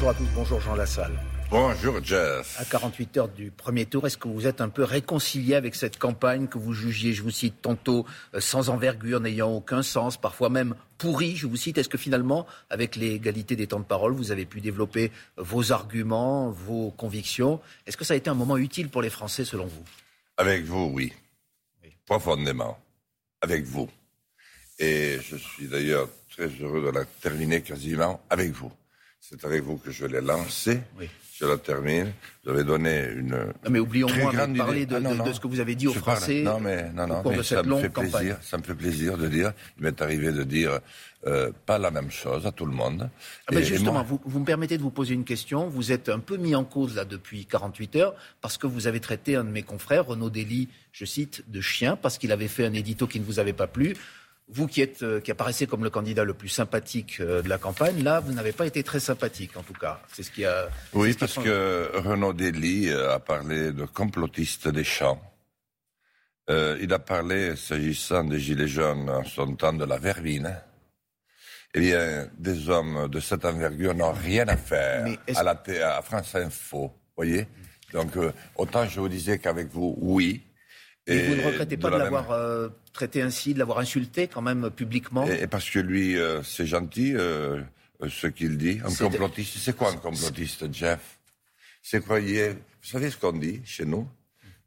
Bonjour à tous, bonjour Jean Lassalle. Bonjour Jeff. À 48 heures du premier tour, est-ce que vous êtes un peu réconcilié avec cette campagne que vous jugiez, je vous cite tantôt, euh, sans envergure, n'ayant aucun sens, parfois même pourri, je vous cite. Est-ce que finalement, avec l'égalité des temps de parole, vous avez pu développer vos arguments, vos convictions? Est-ce que ça a été un moment utile pour les Français selon vous? Avec vous, oui. Profondément. Avec vous. Et je suis d'ailleurs très heureux de la terminer quasiment avec vous. C'est avec vous que je l'ai lancé. Oui je la termine. Vous avez donné une. Non, mais oublions-moi de parler de, ah, de, ce que vous avez dit aux Français. Non, mais, non, non, mais ça me fait plaisir. Ça me fait plaisir de dire. Il m'est arrivé de dire euh, pas la même chose à tout le monde. Ah, mais justement, vous, vous, me permettez de vous poser une question. Vous êtes un peu mis en cause là depuis 48 heures parce que vous avez traité un de mes confrères, Renaud Dely, je cite, de chien parce qu'il avait fait un édito qui ne vous avait pas plu. Vous qui, êtes, euh, qui apparaissez comme le candidat le plus sympathique euh, de la campagne, là, vous n'avez pas été très sympathique, en tout cas. C'est ce qui a. Oui, parce que Renaud Dely euh, a parlé de complotiste des champs. il a parlé, s'agissant des Gilets jaunes, en son temps, de la vermine. Eh bien, des hommes de cette envergure n'ont rien à faire à, la, à France Info, voyez Donc, autant je vous disais qu'avec vous, oui, et, vous ne regrettez pas de, l'avoir euh, traité ainsi, de l'avoir insulté quand même publiquement? Et, parce que lui, euh, c'est gentil euh, ce qu'il dit. Un complotiste, c'est quoi un complotiste, Jeff? C'est quoi Vous savez ce qu'on dit chez nous?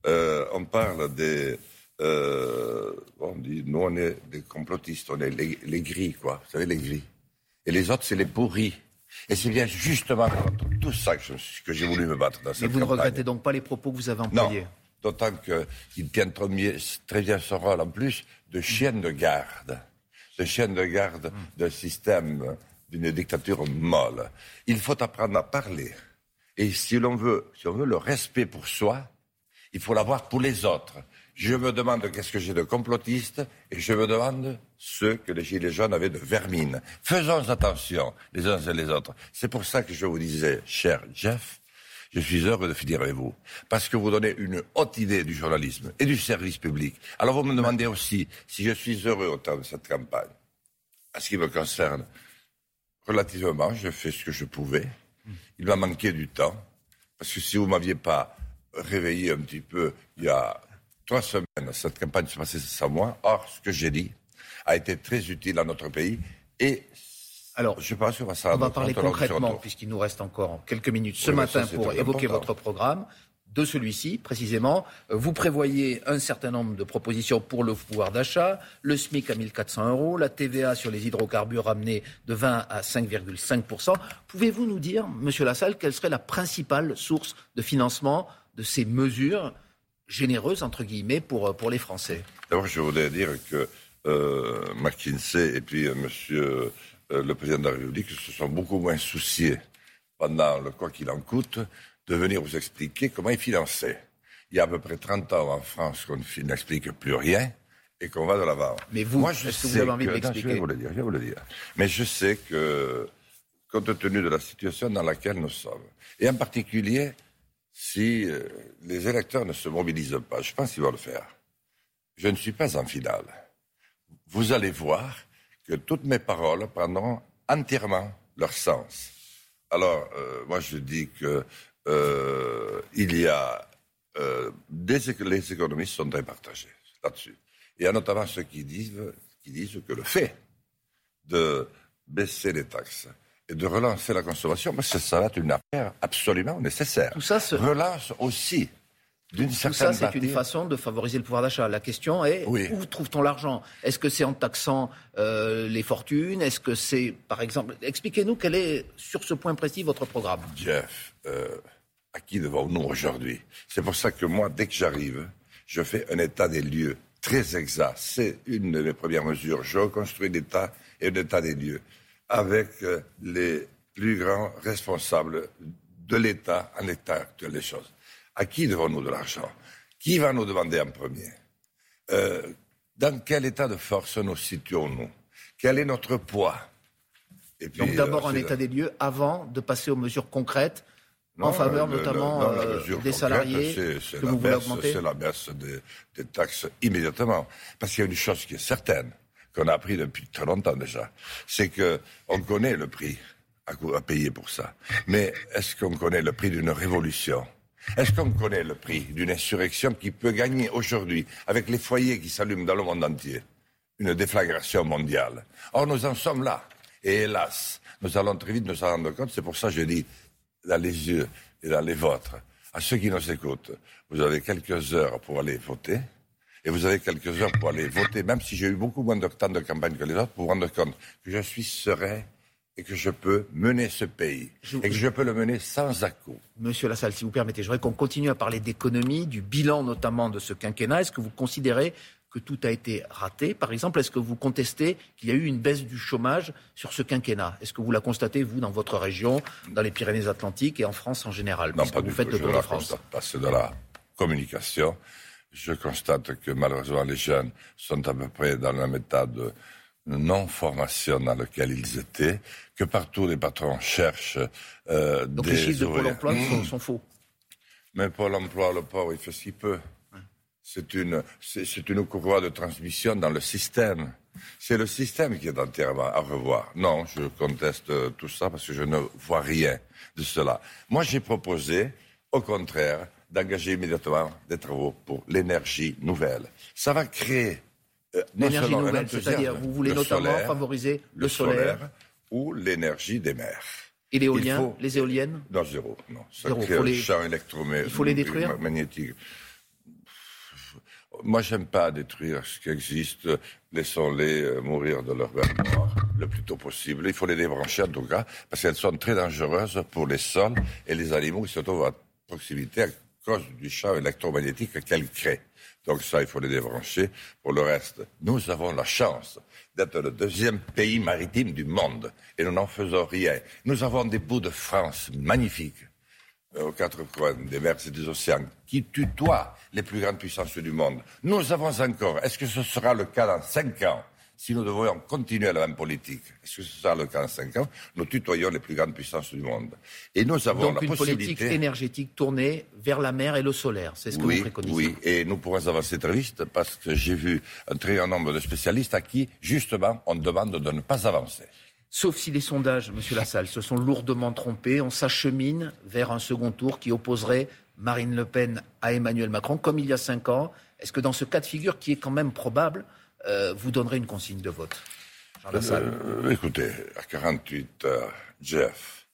On parle des... on dit, nous on est des complotistes, on est les, gris, quoi. Vous savez, les gris. Et les autres, c'est les pourris. Et c'est bien justement tout ça que, j'ai voulu me battre dans cette Mais vous ne regrettez donc pas les propos que vous avez employés? D'autant qu'il tient très bien son rôle en plus de chienne de garde, de chienne de garde d'un système, d'une dictature molle. Il faut apprendre à parler. Et si l'on veut, si veut le respect pour soi, il faut l'avoir pour les autres. Je me demande qu'est-ce que j'ai de complotiste et je me demande ce que les Gilets jaunes avaient de vermine. Faisons attention les uns et les autres. C'est pour ça que je vous disais, cher Jeff, je suis heureux de finir avec vous, parce que vous donnez une haute idée du journalisme et du service public. Alors vous me demandez aussi si je suis heureux au temps de cette campagne. À ce qui me concerne, relativement, je fais ce que je pouvais. Il m'a manqué du temps, parce que si vous m'aviez pas réveillé un petit peu il y a trois semaines, cette campagne se passait sans moi. Or, ce que j'ai dit a été très utile à notre pays et alors, je pense qu'on va, ça on va parler concrètement, puisqu'il nous reste encore quelques minutes ce matin pour évoquer votre programme. De celui-ci, précisément, euh, vous prévoyez un certain nombre de propositions pour le pouvoir d'achat, le SMIC à 1400 euros, la TVA sur les hydrocarbures ramenée de 20 à 5,5%. Pouvez-vous nous dire, Monsieur Lassalle, quelle serait la principale source de financement de ces mesures généreuses, entre guillemets, pour, euh, pour les Français? D'abord, je voudrais dire que euh, McKinsey et puis euh, Monsieur euh, le président de la République se sont beaucoup moins souciés pendant le quoi qu'il en coûte de venir vous expliquer comment il finançait. Il y a à peu près 30 ans en France qu'on n'explique plus rien et qu'on va de l'avant. Mais vous, Moi, je est-ce que vous avez envie d'expliquer Je vais vous le dire, je vais vous le dire. Mais je sais que, compte tenu de la situation dans laquelle nous sommes, et en particulier si euh, les électeurs ne se mobilisent pas, je pense qu'ils vont le faire. Je ne suis pas en finale. Vous allez voir que toutes mes paroles prendront entièrement leur sens. Alors, euh, moi, je dis que euh, il y a euh, des, les économistes sont très partagés là-dessus. Il y a notamment ceux qui disent, qui disent que le fait de baisser les taxes et de relancer la consommation, ça va être une affaire absolument nécessaire. Tout ça se... relance aussi tout ça, c'est une façon de favoriser le pouvoir d'achat. La question est où trouve-t-on l'argent? Est-ce que c'est en taxant euh, les fortunes? Est-ce que c'est, par exemple, expliquez-nous quel est sur ce point précis votre programme. Jeff, euh, à qui devons-nous aujourd'hui? C'est pour ça que moi, dès que j'arrive, je fais un état des lieux très exact. C'est une de mes premières mesures. Je reconstruis l'État et un état des lieux avec euh, les plus grands responsables de l'État en l'état actuel des choses. À qui devons-nous de l'argent? Qui va nous demander en premier? Euh, Dans quel état de force nous situons-nous? Quel est notre poids? Et puis, Donc d'abord euh, un état des lieux avant de passer aux mesures concrètes en faveur notamment euh, des salariés que vous voulez augmenter C'est la baisse des, taxes immédiatement. Parce qu'il y a une chose qui est certaine, qu'on a appris depuis très longtemps déjà, c'est qu'on connaît le prix à, payer pour ça. Mais est-ce qu'on connaît le prix d'une révolution? Est-ce qu'on connaît le prix d'une insurrection qui peut gagner aujourd'hui, avec les foyers qui s'allument dans le monde entier, une déflagration mondiale Or, nous en sommes là. Et hélas, nous allons très vite nous en rendre compte. C'est pour ça que je dis dans les yeux et dans les vôtres, à ceux qui nous écoutent, vous avez quelques heures pour aller voter. Et vous avez quelques heures pour aller voter, même si j'ai eu beaucoup moins de temps de campagne que les autres, pour vous rendre compte que je suis serein et que je peux mener ce pays et que je peux le mener sans à Monsieur Lassalle, si vous permettez, je voudrais qu'on continue à parler d'économie, du bilan notamment de ce quinquennat. Est-ce que vous considérez que tout a été raté? Par exemple, est-ce que vous contestez qu'il y a eu une baisse du chômage sur ce quinquennat? Est-ce que vous la constatez, vous, dans votre région, dans les Pyrénées-Atlantiques et en France en général? Non, pas du tout. je la France? constate pas. C'est de la communication. Je constate que malheureusement les jeunes sont à peu près dans la méthode de non-formation dans laquelle ils étaient, que partout les patrons cherchent euh, Donc les chiffres de Pôle emploi sont, faux Mais Pôle emploi, le pauvre, il fait si peu. C'est une, c'est une courroie de transmission dans le système. C'est le système qui est entièrement à revoir. Non, je conteste tout ça parce que je ne vois rien de cela. Moi, j'ai proposé, au contraire, d'engager immédiatement des travaux pour l'énergie nouvelle. Ça va créer euh, l'énergie nouvelle, c'est-à-dire vous voulez notamment favoriser le, solaire, ou l'énergie des mers. Et l'éolien, les éoliennes Non, zéro. Non. Ça crée un champ. Il faut les détruire moi, j'aime pas détruire ce qui existe. Laissons-les euh, mourir de leur mort le plus tôt possible. Il faut les débrancher en tout cas, parce qu'elles sont très dangereuses pour les sols et les animaux qui se trouvent à proximité cause du champ électromagnétique qu'elles créent. Donc ça, il faut les débrancher. Pour le reste, nous avons la chance d'être le deuxième pays maritime du monde et nous n'en faisons rien. Nous avons des bouts de France magnifiques euh, aux quatre coins des mers et des océans qui tutoient les plus grandes puissances du monde. Nous avons encore, est-ce que ce sera le cas dans cinq ans? Si nous devons continuer la même politique, est-ce que ce sera le cas dans cinq ans Nous tutoyons les plus grandes puissances du monde. Et nous avons Donc une politique énergétique tournée vers la mer et le solaire, c'est ce que vous préconisez Oui, et nous pourrons avancer très vite parce que j'ai vu un très grand nombre de spécialistes à qui, justement, on demande de ne pas avancer. Sauf si les sondages, Monsieur Lassalle, se sont lourdement trompés, on s'achemine vers un second tour qui opposerait Marine Le Pen à Emmanuel Macron, comme il y a cinq ans. Est-ce que dans ce cas de figure, qui est quand même probable, euh, vous donnerez une consigne de vote Jean. Euh, écoutez, à 48 heures, Jeff,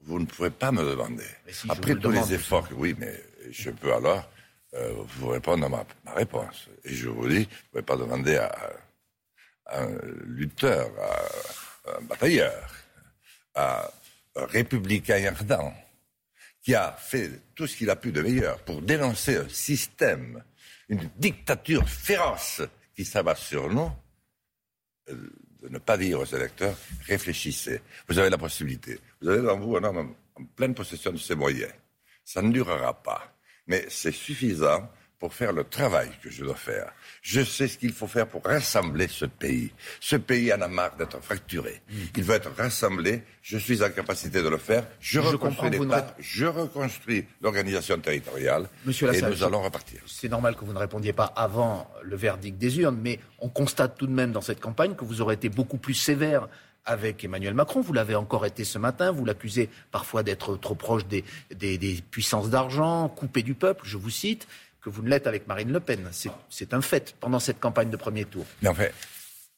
vous ne pouvez pas me demander. Après tous les efforts, oui, mais je peux alors euh, vous répondre à ma, réponse. Et je vous dis, vous ne pouvez pas demander à, à un lutteur, à un batailleur, un, républicain ardent, qui a fait tout ce qu'il a pu de meilleur pour dénoncer un système, une dictature féroce qui s'abat sur nous, euh, de ne pas dire aux électeurs, réfléchissez. Vous avez la possibilité. Vous avez devant vous un homme en pleine possession de ses moyens. Ça ne durera pas. Mais c'est suffisant pour faire le travail que je dois faire. Je sais ce qu'il faut faire pour rassembler ce pays. Ce pays en a marre d'être fracturé. Il veut être rassemblé. Je suis en capacité de le faire. Je, reconstruis l'État. Je reconstruis l'organisation territoriale. Monsieur et nous allons repartir. C'est normal que vous ne répondiez pas avant le verdict des urnes, mais on constate tout de même dans cette campagne que vous aurez été beaucoup plus sévère avec Emmanuel Macron. Vous l'avez encore été ce matin. Vous l'accusez parfois d'être trop proche des, des puissances d'argent, coupé du peuple, je vous cite que vous ne l'êtes avec Marine Le Pen. C'est un fait pendant cette campagne de premier tour. Mais en fait,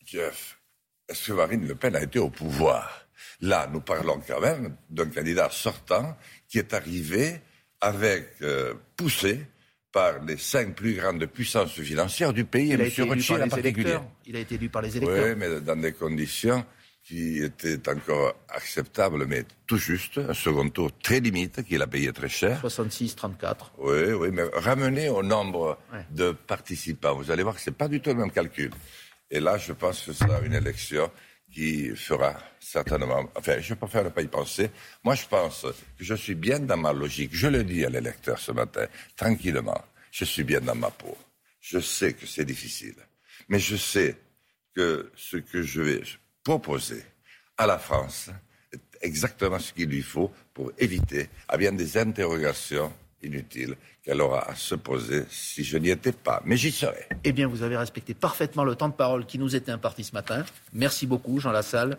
Jeff, est-ce que Marine Le Pen a été au pouvoir? Là, nous parlons quand même d'un candidat sortant qui est arrivé avec euh, poussé par les cinq plus grandes puissances financières du pays, il et M. Rothschild en particulier. Il a été élu par les électeurs. Oui, mais dans des conditions qui était encore acceptable, mais tout juste, un second tour très limite, qu'il a payé très cher. 66-34. Oui, oui, mais ramené au nombre de participants, vous allez voir que ce n'est pas du tout le même calcul. Et là, je pense que ce sera une élection qui fera certainement. Enfin, je préfère ne pas y penser. Moi, je pense que je suis bien dans ma logique. Je le dis à l'électeur ce matin, tranquillement. Je suis bien dans ma peau. Je sais que c'est difficile. Mais je sais que ce que je vais proposer à la France exactement ce qu'il lui faut pour éviter à bien des interrogations inutiles qu'elle aura à se poser si je n'y étais pas. Mais j'y serai. Eh bien, vous avez respecté parfaitement le temps de parole qui nous était imparti ce matin. Merci beaucoup, Jean Lassalle.